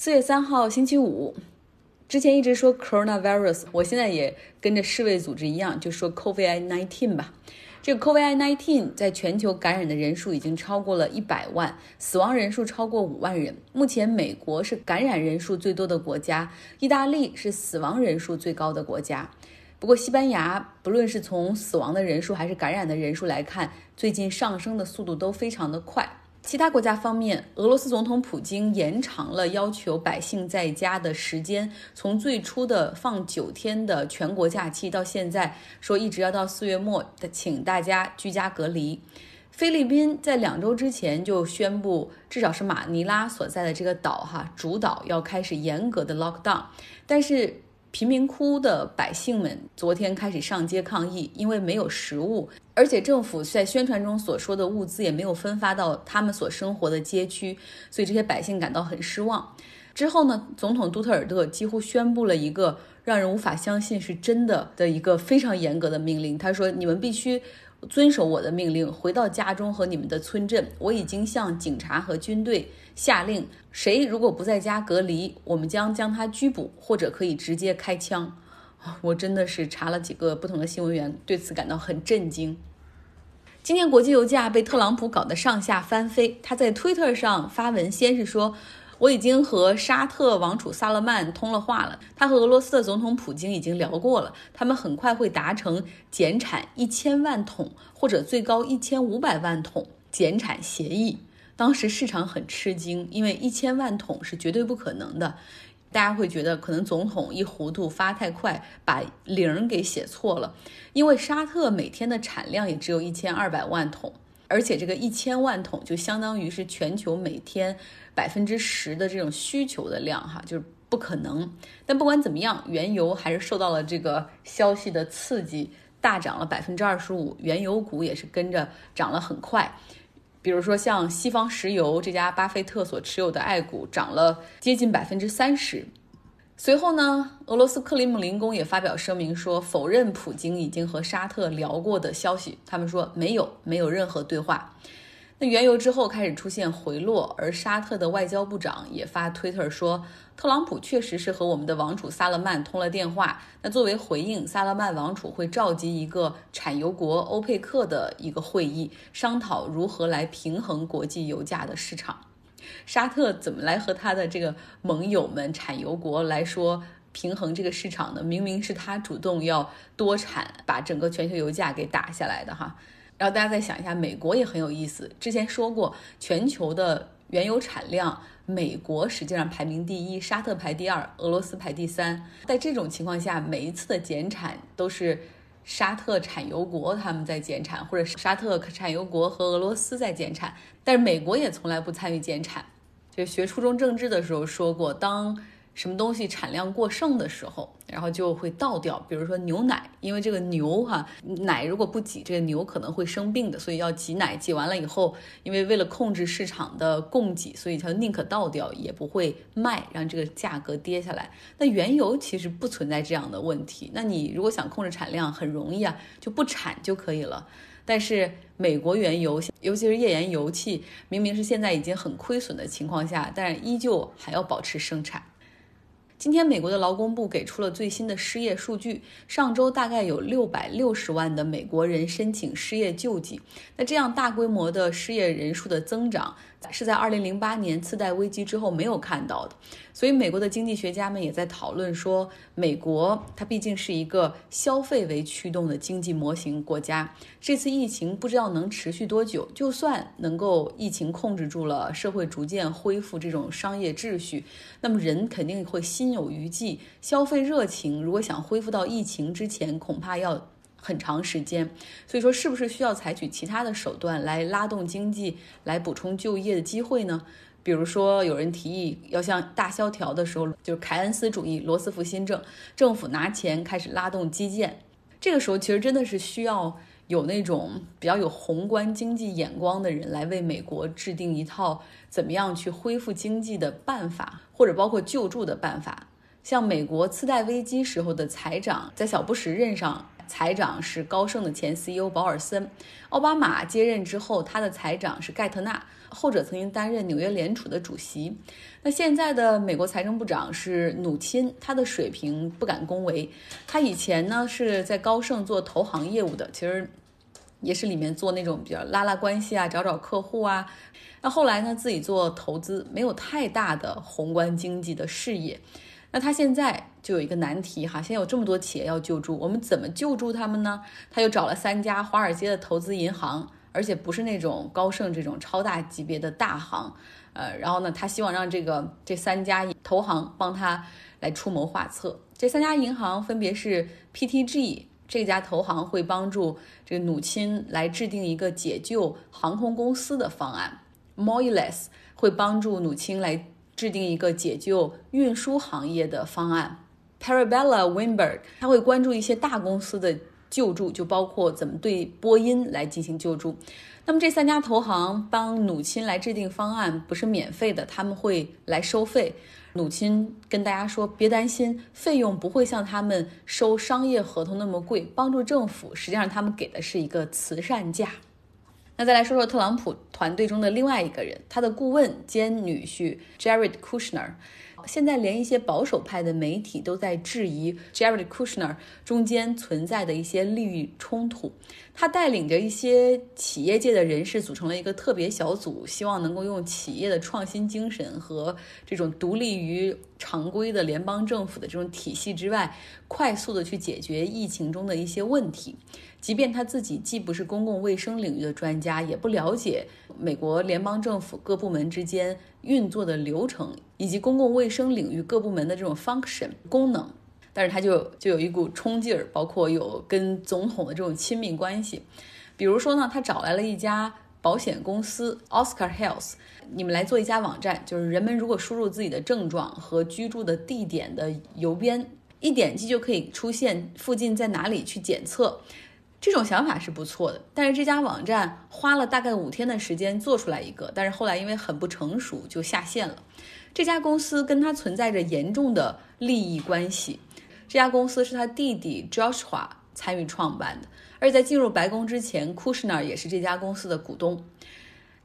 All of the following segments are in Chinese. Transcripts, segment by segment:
四月三号星期五，之前一直说 coronavirus，我现在也跟着世卫组织一样，就说 COVID-19 吧。这个 COVID-19 在全球感染的人数已经超过了一百万，死亡人数超过五万人。目前，美国是感染人数最多的国家，意大利是死亡人数最高的国家。不过，西班牙不论是从死亡的人数还是感染的人数来看，最近上升的速度都非常的快。其他国家方面，俄罗斯总统普京延长了要求百姓在家的时间，从最初的放九天的全国假期，到现在说一直要到四月末的，请大家居家隔离。菲律宾在两周之前就宣布，至少是马尼拉所在的这个岛哈主岛要开始严格的 lock down，但是。贫民窟的百姓们昨天开始上街抗议，因为没有食物，而且政府在宣传中所说的物资也没有分发到他们所生活的街区，所以这些百姓感到很失望。之后呢，总统杜特尔特几乎宣布了一个让人无法相信是真的的一个非常严格的命令。他说：“你们必须。”遵守我的命令，回到家中和你们的村镇。我已经向警察和军队下令，谁如果不在家隔离，我们将将他拘捕，或者可以直接开枪。我真的是查了几个不同的新闻源，对此感到很震惊。今天国际油价被特朗普搞得上下翻飞，他在推特上发文，先是说。我已经和沙特王储萨勒曼通了话了，他和俄罗斯的总统普京已经聊过了，他们很快会达成减产一千万桶或者最高一千五百万桶减产协议。当时市场很吃惊，因为一千万桶是绝对不可能的，大家会觉得可能总统一糊涂发太快，把零给写错了，因为沙特每天的产量也只有一千二百万桶。而且这个一千万桶就相当于是全球每天百分之十的这种需求的量，哈，就是不可能。但不管怎么样，原油还是受到了这个消息的刺激，大涨了百分之二十五，原油股也是跟着涨了很快。比如说像西方石油这家巴菲特所持有的爱股，涨了接近百分之三十。随后呢，俄罗斯克里姆林宫也发表声明说，否认普京已经和沙特聊过的消息。他们说没有，没有任何对话。那原油之后开始出现回落，而沙特的外交部长也发推特说，特朗普确实是和我们的王储萨勒曼通了电话。那作为回应，萨勒曼王储会召集一个产油国欧佩克的一个会议，商讨如何来平衡国际油价的市场。沙特怎么来和他的这个盟友们产油国来说平衡这个市场呢？明明是他主动要多产，把整个全球油价给打下来的哈。然后大家再想一下，美国也很有意思。之前说过，全球的原油产量，美国实际上排名第一，沙特排第二，俄罗斯排第三。在这种情况下，每一次的减产都是。沙特产油国他们在减产，或者沙特产油国和俄罗斯在减产，但是美国也从来不参与减产。就学初中政治的时候说过，当。什么东西产量过剩的时候，然后就会倒掉。比如说牛奶，因为这个牛哈奶如果不挤，这个牛可能会生病的，所以要挤奶。挤完了以后，因为为了控制市场的供给，所以它宁可倒掉也不会卖，让这个价格跌下来。那原油其实不存在这样的问题。那你如果想控制产量，很容易啊，就不产就可以了。但是美国原油，尤其是页岩油气，明明是现在已经很亏损的情况下，但是依旧还要保持生产。今天，美国的劳工部给出了最新的失业数据。上周大概有六百六十万的美国人申请失业救济。那这样大规模的失业人数的增长，是在二零零八年次贷危机之后没有看到的。所以，美国的经济学家们也在讨论说，美国它毕竟是一个消费为驱动的经济模型国家。这次疫情不知道能持续多久。就算能够疫情控制住了，社会逐渐恢复这种商业秩序，那么人肯定会心有余悸。消费热情如果想恢复到疫情之前，恐怕要很长时间。所以说，是不是需要采取其他的手段来拉动经济，来补充就业的机会呢？比如说，有人提议要像大萧条的时候，就是凯恩斯主义、罗斯福新政，政府拿钱开始拉动基建。这个时候，其实真的是需要有那种比较有宏观经济眼光的人来为美国制定一套怎么样去恢复经济的办法，或者包括救助的办法。像美国次贷危机时候的财长，在小布什任上。财长是高盛的前 CEO 保尔森。奥巴马接任之后，他的财长是盖特纳，后者曾经担任纽约联储的主席。那现在的美国财政部长是努钦，他的水平不敢恭维。他以前呢是在高盛做投行业务的，其实也是里面做那种比较拉拉关系啊，找找客户啊。那后来呢，自己做投资，没有太大的宏观经济的视野。那他现在就有一个难题哈，现在有这么多企业要救助，我们怎么救助他们呢？他又找了三家华尔街的投资银行，而且不是那种高盛这种超大级别的大行，呃，然后呢，他希望让这个这三家投行帮他来出谋划策。这三家银行分别是 PTG 这家投行会帮助这个努钦来制定一个解救航空公司的方案，Moelis 会帮助努钦来。制定一个解救运输行业的方案，Parabella Winberg，他会关注一些大公司的救助，就包括怎么对波音来进行救助。那么这三家投行帮努钦来制定方案不是免费的，他们会来收费。努钦跟大家说，别担心，费用不会像他们收商业合同那么贵。帮助政府，实际上他们给的是一个慈善价。那再来说说特朗普团队中的另外一个人，他的顾问兼女婿 Jared Kushner。现在连一些保守派的媒体都在质疑 Jared Kushner 中间存在的一些利益冲突。他带领着一些企业界的人士组成了一个特别小组，希望能够用企业的创新精神和这种独立于常规的联邦政府的这种体系之外，快速的去解决疫情中的一些问题。即便他自己既不是公共卫生领域的专家，也不了解美国联邦政府各部门之间运作的流程，以及公共卫生领域各部门的这种 function 功能，但是他就就有一股冲劲儿，包括有跟总统的这种亲密关系。比如说呢，他找来了一家保险公司 Oscar Health，你们来做一家网站，就是人们如果输入自己的症状和居住的地点的邮编，一点击就可以出现附近在哪里去检测。这种想法是不错的，但是这家网站花了大概五天的时间做出来一个，但是后来因为很不成熟就下线了。这家公司跟他存在着严重的利益关系。这家公司是他弟弟 Joshua 参与创办的，而在进入白宫之前，Kushner 也是这家公司的股东。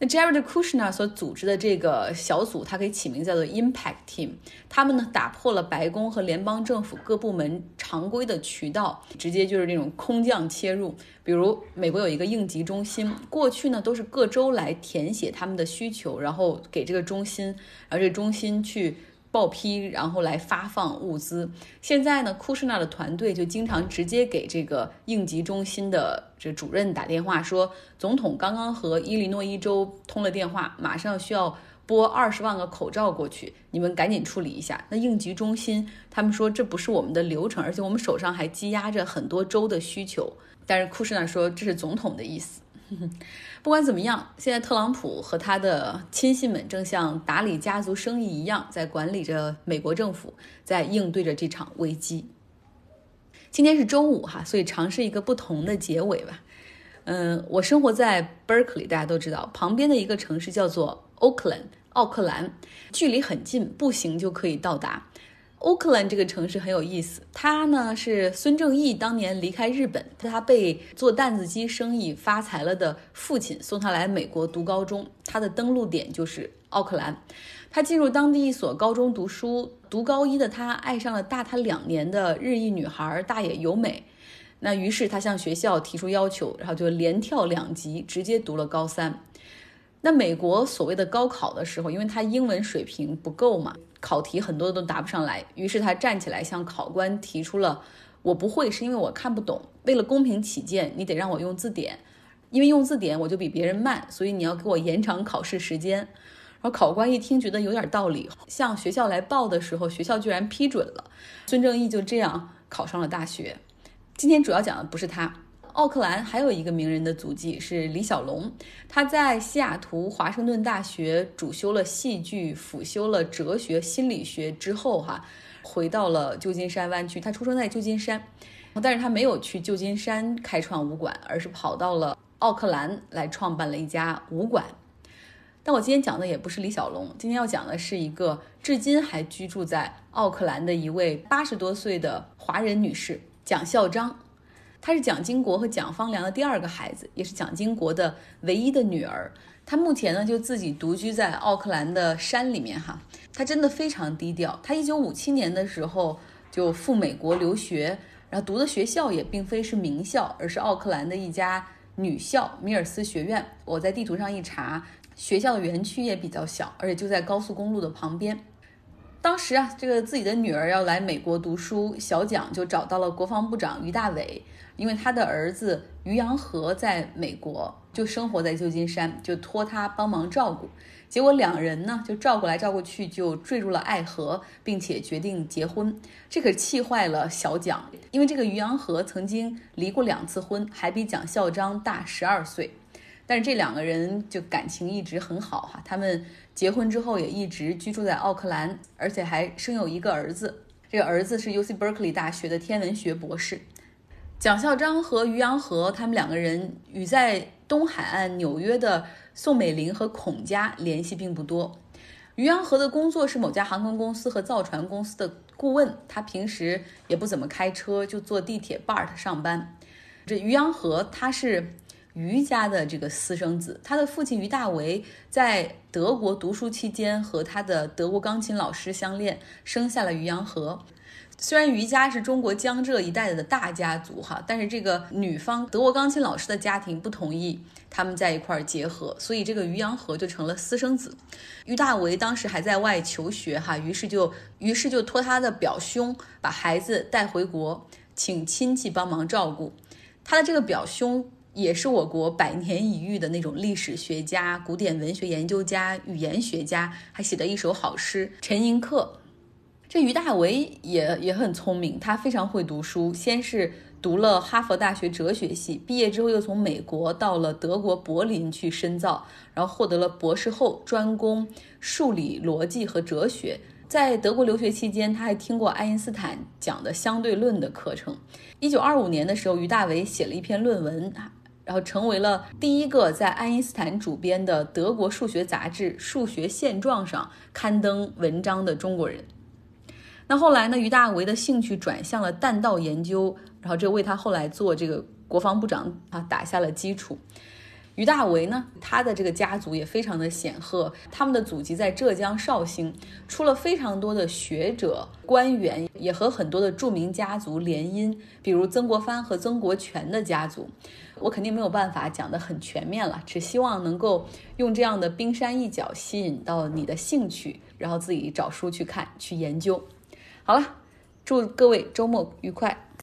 那 Jared Kushner 所组织的这个小组，它可以起名叫做 Impact Team。他们呢，打破了白宫和联邦政府各部门常规的渠道，直接就是那种空降切入。比如，美国有一个应急中心，过去呢都是各州来填写他们的需求，然后给这个中心，然后这中心去。报批，然后来发放物资。现在呢，库什纳的团队就经常直接给这个应急中心的这主任打电话，说总统刚刚和伊利诺伊州通了电话，马上需要拨二十万个口罩过去，你们赶紧处理一下。那应急中心他们说这不是我们的流程，而且我们手上还积压着很多州的需求。但是库什纳说这是总统的意思。不管怎么样，现在特朗普和他的亲信们正像打理家族生意一样，在管理着美国政府，在应对着这场危机。今天是周五哈，所以尝试一个不同的结尾吧。嗯，我生活在 Berkeley，大家都知道，旁边的一个城市叫做 Oakland，奥克兰，距离很近，步行就可以到达。奥克兰这个城市很有意思，它呢是孙正义当年离开日本，他被做担子机生意发财了的父亲送他来美国读高中，他的登陆点就是奥克兰。他进入当地一所高中读书，读高一的他爱上了大他两年的日裔女孩大野由美，那于是他向学校提出要求，然后就连跳两级，直接读了高三。那美国所谓的高考的时候，因为他英文水平不够嘛。考题很多都答不上来，于是他站起来向考官提出了：“我不会是因为我看不懂。为了公平起见，你得让我用字典，因为用字典我就比别人慢，所以你要给我延长考试时间。”然后考官一听觉得有点道理，向学校来报的时候，学校居然批准了，孙正义就这样考上了大学。今天主要讲的不是他。奥克兰还有一个名人的足迹是李小龙，他在西雅图华盛顿大学主修了戏剧，辅修了哲学、心理学之后，哈，回到了旧金山湾区。他出生在旧金山，但是他没有去旧金山开创武馆，而是跑到了奥克兰来创办了一家武馆。但我今天讲的也不是李小龙，今天要讲的是一个至今还居住在奥克兰的一位八十多岁的华人女士蒋孝章。她是蒋经国和蒋方良的第二个孩子，也是蒋经国的唯一的女儿。她目前呢就自己独居在奥克兰的山里面哈。她真的非常低调。她一九五七年的时候就赴美国留学，然后读的学校也并非是名校，而是奥克兰的一家女校米尔斯学院。我在地图上一查，学校的园区也比较小，而且就在高速公路的旁边。当时啊，这个自己的女儿要来美国读书，小蒋就找到了国防部长于大伟，因为他的儿子于洋河在美国就生活在旧金山，就托他帮忙照顾。结果两人呢就照顾来照顾去，就坠入了爱河，并且决定结婚。这可气坏了小蒋，因为这个于洋河曾经离过两次婚，还比蒋孝章大十二岁。但是这两个人就感情一直很好哈，他们结婚之后也一直居住在奥克兰，而且还生有一个儿子。这个儿子是 U C Berkeley 大学的天文学博士。蒋孝章和于洋河他们两个人与在东海岸纽约的宋美龄和孔家联系并不多。于洋河的工作是某家航空公司和造船公司的顾问，他平时也不怎么开车，就坐地铁 BART 上班。这于洋河他是。于家的这个私生子，他的父亲于大为在德国读书期间和他的德国钢琴老师相恋，生下了于洋河。虽然于家是中国江浙一带的大家族哈，但是这个女方德国钢琴老师的家庭不同意他们在一块儿结合，所以这个于洋河就成了私生子。于大为当时还在外求学哈，于是就于是就托他的表兄把孩子带回国，请亲戚帮忙照顾。他的这个表兄。也是我国百年一遇的那种历史学家、古典文学研究家、语言学家，还写的一首好诗。陈寅恪，这于大为也也很聪明，他非常会读书。先是读了哈佛大学哲学系，毕业之后又从美国到了德国柏林去深造，然后获得了博士后，专攻数理逻辑和哲学。在德国留学期间，他还听过爱因斯坦讲的相对论的课程。一九二五年的时候，于大为写了一篇论文。然后成为了第一个在爱因斯坦主编的德国数学杂志《数学现状》上刊登文章的中国人。那后来呢？于大为的兴趣转向了弹道研究，然后这为他后来做这个国防部长啊打下了基础。于大为呢，他的这个家族也非常的显赫，他们的祖籍在浙江绍兴，出了非常多的学者、官员，也和很多的著名家族联姻，比如曾国藩和曾国荃的家族。我肯定没有办法讲得很全面了，只希望能够用这样的冰山一角吸引到你的兴趣，然后自己找书去看、去研究。好了，祝各位周末愉快。